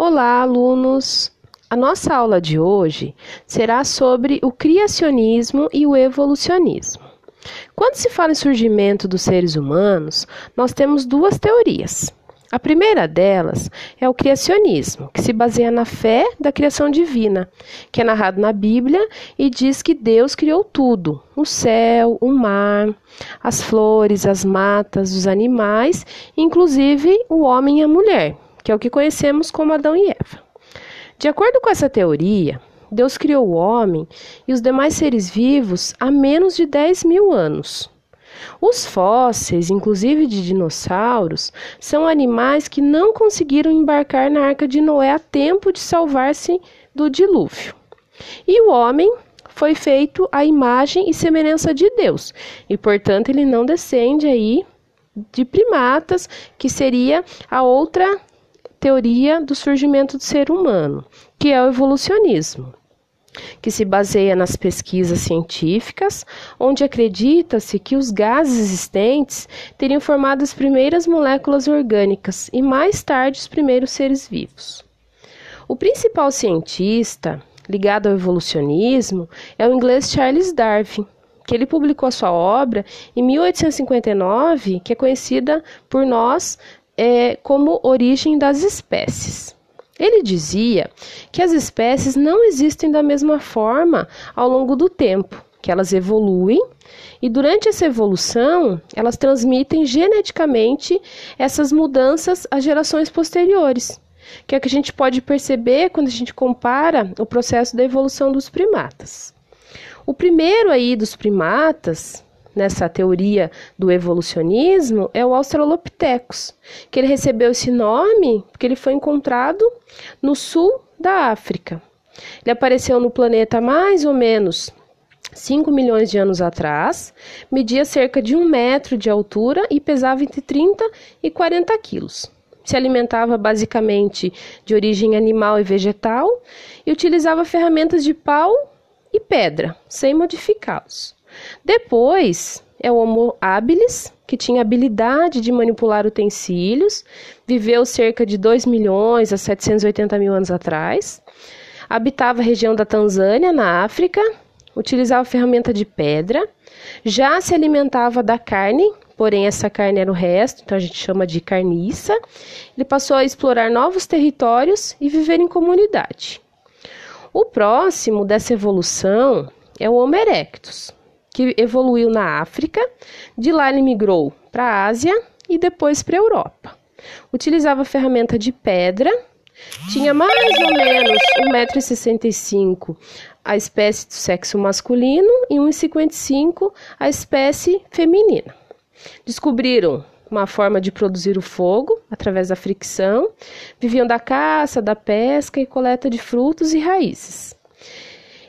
Olá, alunos! A nossa aula de hoje será sobre o criacionismo e o evolucionismo. Quando se fala em surgimento dos seres humanos, nós temos duas teorias. A primeira delas é o criacionismo, que se baseia na fé da criação divina, que é narrado na Bíblia e diz que Deus criou tudo: o céu, o mar, as flores, as matas, os animais, inclusive o homem e a mulher que é o que conhecemos como Adão e Eva. De acordo com essa teoria, Deus criou o homem e os demais seres vivos há menos de 10 mil anos. Os fósseis, inclusive de dinossauros, são animais que não conseguiram embarcar na arca de Noé a tempo de salvar-se do dilúvio. E o homem foi feito à imagem e semelhança de Deus, e portanto ele não descende aí de primatas, que seria a outra teoria do surgimento do ser humano, que é o evolucionismo, que se baseia nas pesquisas científicas, onde acredita-se que os gases existentes teriam formado as primeiras moléculas orgânicas e mais tarde os primeiros seres vivos. O principal cientista ligado ao evolucionismo é o inglês Charles Darwin, que ele publicou a sua obra em 1859, que é conhecida por nós é, como origem das espécies. Ele dizia que as espécies não existem da mesma forma ao longo do tempo, que elas evoluem e durante essa evolução elas transmitem geneticamente essas mudanças às gerações posteriores, que é o que a gente pode perceber quando a gente compara o processo da evolução dos primatas. O primeiro aí dos primatas, nessa teoria do evolucionismo é o Australopithecus, que ele recebeu esse nome porque ele foi encontrado no sul da África. Ele apareceu no planeta mais ou menos 5 milhões de anos atrás, media cerca de um metro de altura e pesava entre 30 e 40 quilos. Se alimentava basicamente de origem animal e vegetal e utilizava ferramentas de pau e pedra, sem modificá-los. Depois é o Homo habilis, que tinha habilidade de manipular utensílios, viveu cerca de 2 milhões a 780 mil anos atrás, habitava a região da Tanzânia, na África, utilizava ferramenta de pedra, já se alimentava da carne, porém essa carne era o resto, então a gente chama de carniça. Ele passou a explorar novos territórios e viver em comunidade. O próximo dessa evolução é o Homo erectus, que evoluiu na África, de lá ele migrou para a Ásia e depois para a Europa. Utilizava ferramenta de pedra, tinha mais ou menos 1,65m a espécie do sexo masculino e 1,55m a espécie feminina. Descobriram uma forma de produzir o fogo através da fricção, viviam da caça, da pesca e coleta de frutos e raízes.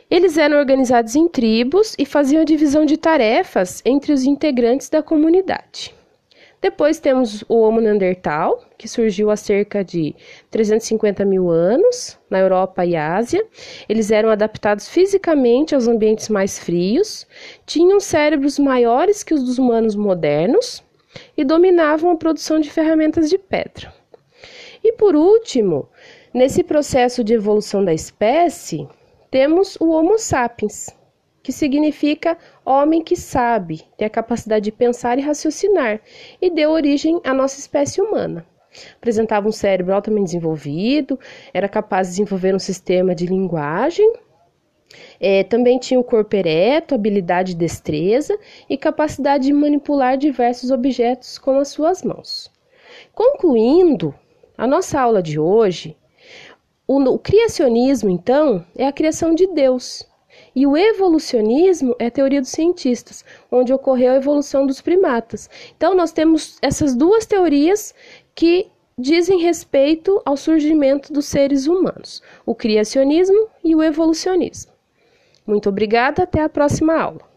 Eles eram organizados em tribos e faziam divisão de tarefas entre os integrantes da comunidade. Depois temos o Homo neandertal, que surgiu há cerca de 350 mil anos na Europa e Ásia. Eles eram adaptados fisicamente aos ambientes mais frios, tinham cérebros maiores que os dos humanos modernos e dominavam a produção de ferramentas de pedra. E por último, nesse processo de evolução da espécie, temos o Homo sapiens, que significa homem que sabe, tem a capacidade de pensar e raciocinar, e deu origem à nossa espécie humana. Apresentava um cérebro altamente desenvolvido, era capaz de desenvolver um sistema de linguagem, é, também tinha o corpo ereto, habilidade e destreza e capacidade de manipular diversos objetos com as suas mãos. Concluindo a nossa aula de hoje, o criacionismo, então, é a criação de Deus. E o evolucionismo é a teoria dos cientistas, onde ocorreu a evolução dos primatas. Então, nós temos essas duas teorias que dizem respeito ao surgimento dos seres humanos: o criacionismo e o evolucionismo. Muito obrigada, até a próxima aula.